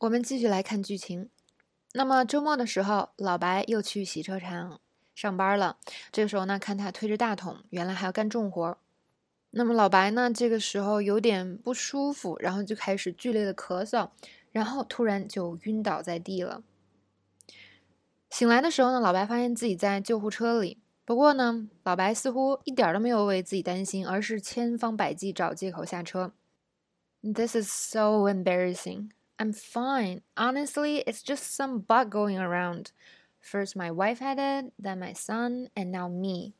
我们继续来看剧情。那么周末的时候，老白又去洗车场上班了。这个时候呢，看他推着大桶，原来还要干重活。那么老白呢，这个时候有点不舒服，然后就开始剧烈的咳嗽，然后突然就晕倒在地了。醒来的时候呢，老白发现自己在救护车里。不过呢，老白似乎一点都没有为自己担心，而是千方百计找借口下车。This is so embarrassing. I'm fine. Honestly, it's just some bug going around. First my wife had it, then my son, and now me.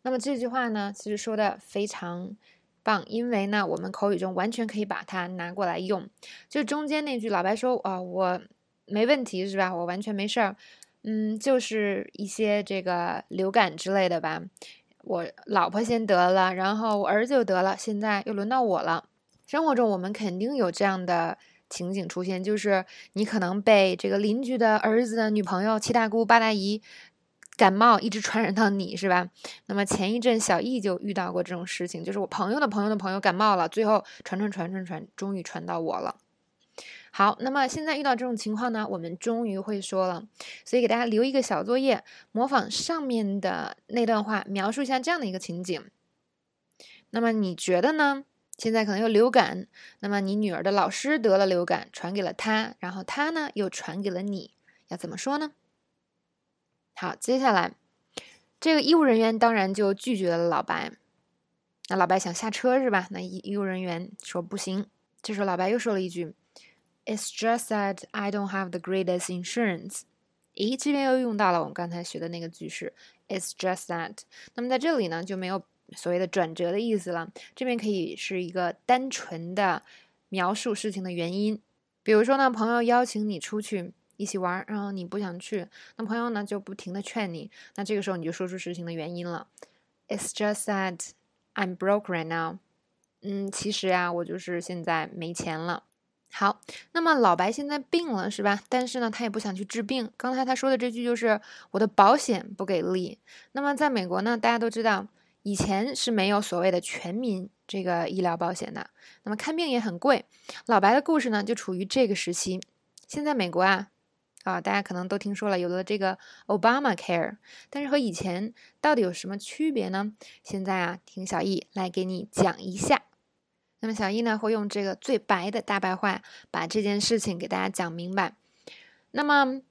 那么这句话呢，其实说的非常棒，因为呢，我们口语中完全可以把它拿过来用。就中间那句，老白说啊，我没问题是吧？我完全没事儿。嗯，就是一些这个流感之类的吧。我老婆先得了，然后我儿子又得了，现在又轮到我了。生活中我们肯定有这样的情景出现，就是你可能被这个邻居的儿子的女朋友、七大姑八大姨感冒，一直传染到你，是吧？那么前一阵小易就遇到过这种事情，就是我朋友的朋友的朋友感冒了，最后传传传传传，终于传到我了。好，那么现在遇到这种情况呢，我们终于会说了，所以给大家留一个小作业，模仿上面的那段话，描述一下这样的一个情景。那么你觉得呢？现在可能有流感，那么你女儿的老师得了流感，传给了她，然后她呢又传给了你，要怎么说呢？好，接下来这个医务人员当然就拒绝了老白。那老白想下车是吧？那医医务人员说不行。这时候老白又说了一句：“It's just that I don't have the greatest insurance。”咦，这边又用到了我们刚才学的那个句式：“It's just that。”那么在这里呢就没有。所谓的转折的意思了，这边可以是一个单纯的描述事情的原因。比如说呢，朋友邀请你出去一起玩，然后你不想去，那朋友呢就不停的劝你，那这个时候你就说出事情的原因了。It's just that I'm broke right now。嗯，其实呀，我就是现在没钱了。好，那么老白现在病了是吧？但是呢，他也不想去治病。刚才他说的这句就是我的保险不给力。那么在美国呢，大家都知道。以前是没有所谓的全民这个医疗保险的，那么看病也很贵。老白的故事呢，就处于这个时期。现在美国啊，啊，大家可能都听说了，有了这个 Obama Care，但是和以前到底有什么区别呢？现在啊，听小易来给你讲一下。那么小易呢，会用这个最白的大白话，把这件事情给大家讲明白。那么，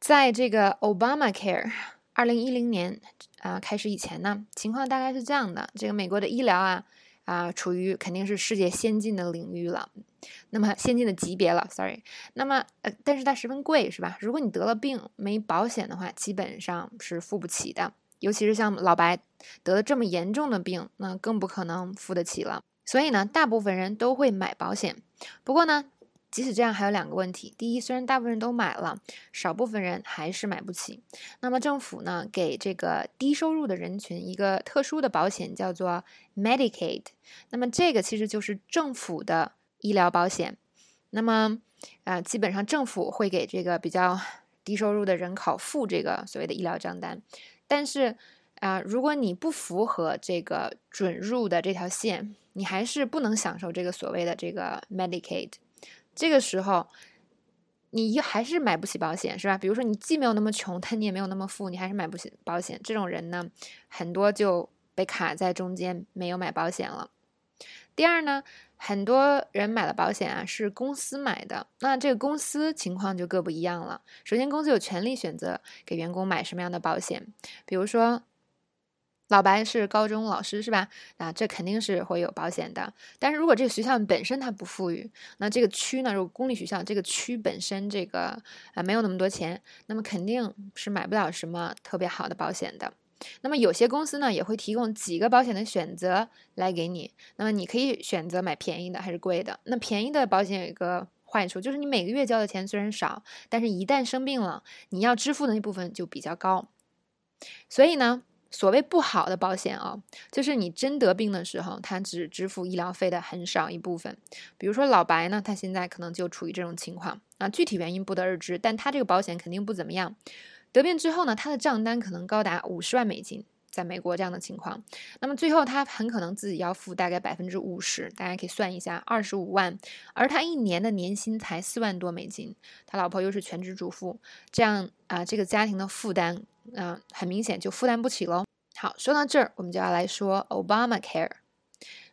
在这个 Obama Care。二零一零年啊开始以前呢，情况大概是这样的：这个美国的医疗啊啊，处于肯定是世界先进的领域了，那么先进的级别了。Sorry，那么呃，但是它十分贵，是吧？如果你得了病没保险的话，基本上是付不起的。尤其是像老白得了这么严重的病，那更不可能付得起了。所以呢，大部分人都会买保险。不过呢。即使这样，还有两个问题。第一，虽然大部分人都买了，少部分人还是买不起。那么政府呢，给这个低收入的人群一个特殊的保险，叫做 Medicaid。那么这个其实就是政府的医疗保险。那么，啊，基本上政府会给这个比较低收入的人口付这个所谓的医疗账单。但是，啊，如果你不符合这个准入的这条线，你还是不能享受这个所谓的这个 Medicaid。这个时候，你还是买不起保险，是吧？比如说，你既没有那么穷，但你也没有那么富，你还是买不起保险。这种人呢，很多就被卡在中间，没有买保险了。第二呢，很多人买了保险啊，是公司买的，那这个公司情况就各不一样了。首先，公司有权利选择给员工买什么样的保险，比如说。老白是高中老师是吧？那这肯定是会有保险的。但是如果这个学校本身它不富裕，那这个区呢，如果公立学校这个区本身这个啊没有那么多钱，那么肯定是买不了什么特别好的保险的。那么有些公司呢也会提供几个保险的选择来给你，那么你可以选择买便宜的还是贵的。那便宜的保险有一个坏处，就是你每个月交的钱虽然少，但是一旦生病了，你要支付的那部分就比较高。所以呢。所谓不好的保险啊，就是你真得病的时候，他只支付医疗费的很少一部分。比如说老白呢，他现在可能就处于这种情况啊，具体原因不得而知，但他这个保险肯定不怎么样。得病之后呢，他的账单可能高达五十万美金，在美国这样的情况，那么最后他很可能自己要付大概百分之五十，大家可以算一下，二十五万，而他一年的年薪才四万多美金，他老婆又是全职主妇，这样啊，这个家庭的负担，嗯，很明显就负担不起喽。好，说到这儿，我们就要来说 Obama Care。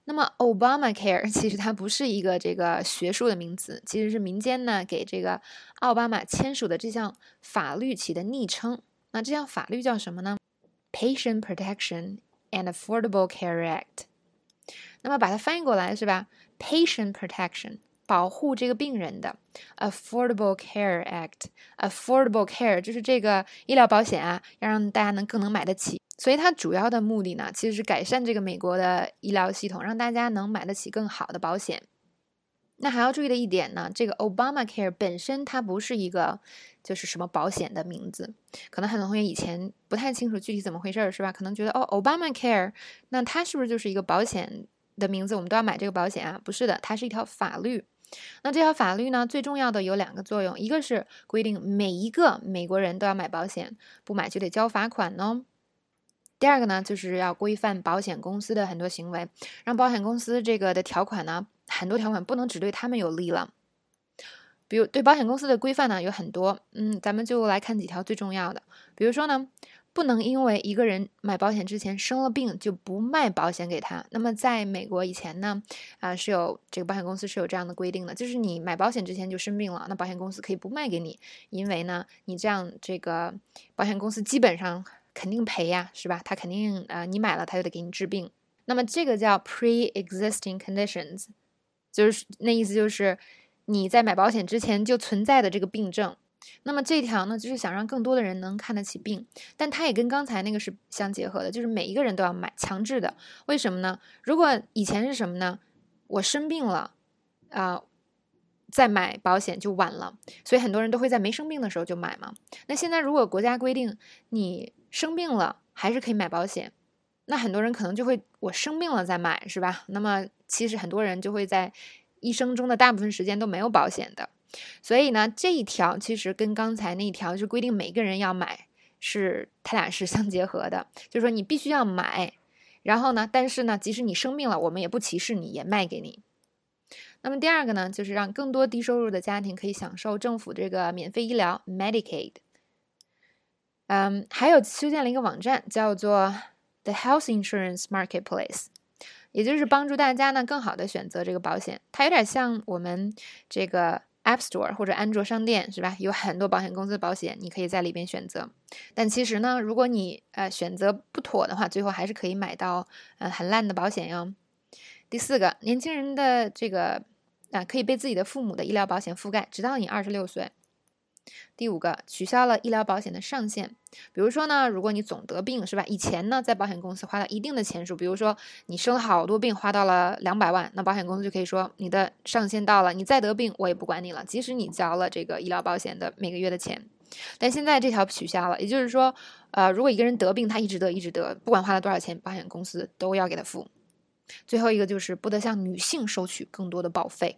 那么 Obama Care 其实它不是一个这个学术的名词，其实是民间呢给这个奥巴马签署的这项法律起的昵称。那这项法律叫什么呢？Patient Protection and Affordable Care Act，那么把它翻译过来是吧？Patient Protection 保护这个病人的，Affordable Care Act，Affordable Care 就是这个医疗保险啊，要让大家能更能买得起。所以它主要的目的呢，其实是改善这个美国的医疗系统，让大家能买得起更好的保险。那还要注意的一点呢，这个 Obama Care 本身它不是一个。就是什么保险的名字，可能很多同学以前不太清楚具体怎么回事儿，是吧？可能觉得哦，Obama Care，那它是不是就是一个保险的名字？我们都要买这个保险啊？不是的，它是一条法律。那这条法律呢，最重要的有两个作用，一个是规定每一个美国人都要买保险，不买就得交罚款呢。第二个呢，就是要规范保险公司的很多行为，让保险公司这个的条款呢，很多条款不能只对他们有利了。比如对保险公司的规范呢有很多，嗯，咱们就来看几条最重要的。比如说呢，不能因为一个人买保险之前生了病就不卖保险给他。那么在美国以前呢，啊是有这个保险公司是有这样的规定的，就是你买保险之前就生病了，那保险公司可以不卖给你，因为呢你这样这个保险公司基本上肯定赔呀，是吧？他肯定啊你买了他就得给你治病。那么这个叫 pre-existing conditions，就是那意思就是。你在买保险之前就存在的这个病症，那么这条呢，就是想让更多的人能看得起病，但它也跟刚才那个是相结合的，就是每一个人都要买，强制的。为什么呢？如果以前是什么呢？我生病了，啊，再买保险就晚了，所以很多人都会在没生病的时候就买嘛。那现在如果国家规定你生病了还是可以买保险，那很多人可能就会我生病了再买，是吧？那么其实很多人就会在。一生中的大部分时间都没有保险的，所以呢，这一条其实跟刚才那一条是规定每个人要买，是它俩是相结合的。就是说你必须要买，然后呢，但是呢，即使你生病了，我们也不歧视你，也卖给你。那么第二个呢，就是让更多低收入的家庭可以享受政府这个免费医疗 Medicaid。嗯，还有修建了一个网站，叫做 The Health Insurance Marketplace。也就是帮助大家呢更好的选择这个保险，它有点像我们这个 App Store 或者安卓商店，是吧？有很多保险公司的保险，你可以在里边选择。但其实呢，如果你呃选择不妥的话，最后还是可以买到呃很烂的保险哟。第四个，年轻人的这个啊可以被自己的父母的医疗保险覆盖，直到你二十六岁。第五个，取消了医疗保险的上限。比如说呢，如果你总得病，是吧？以前呢，在保险公司花了一定的钱数，比如说你生了好多病，花到了两百万，那保险公司就可以说你的上限到了，你再得病我也不管你了，即使你交了这个医疗保险的每个月的钱。但现在这条取消了，也就是说，呃，如果一个人得病，他一直得一直得，不管花了多少钱，保险公司都要给他付。最后一个就是不得向女性收取更多的保费。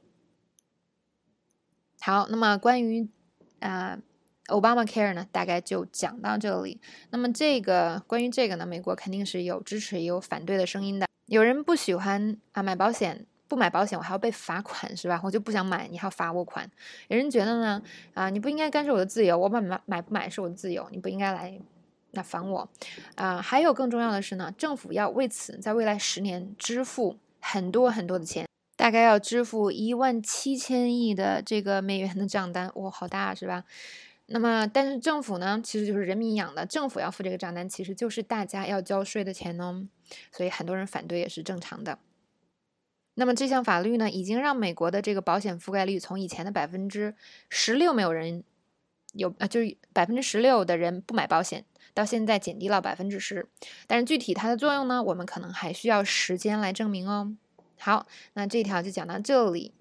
好，那么关于。啊，Obama Care 呢，大概就讲到这里。那么这个关于这个呢，美国肯定是有支持也有反对的声音的。有人不喜欢啊，买保险不买保险，我还要被罚款是吧？我就不想买，你还要罚我款。有人觉得呢，啊，你不应该干涉我的自由，我买买买不买是我的自由，你不应该来那烦我。啊，还有更重要的是呢，政府要为此在未来十年支付很多很多的钱。大概要支付一万七千亿的这个美元的账单，哇，好大是吧？那么，但是政府呢，其实就是人民养的，政府要付这个账单，其实就是大家要交税的钱呢，所以很多人反对也是正常的。那么这项法律呢，已经让美国的这个保险覆盖率从以前的百分之十六没有人有啊，就是百分之十六的人不买保险，到现在减低了百分之十。但是具体它的作用呢，我们可能还需要时间来证明哦。好，那这条就讲到这里。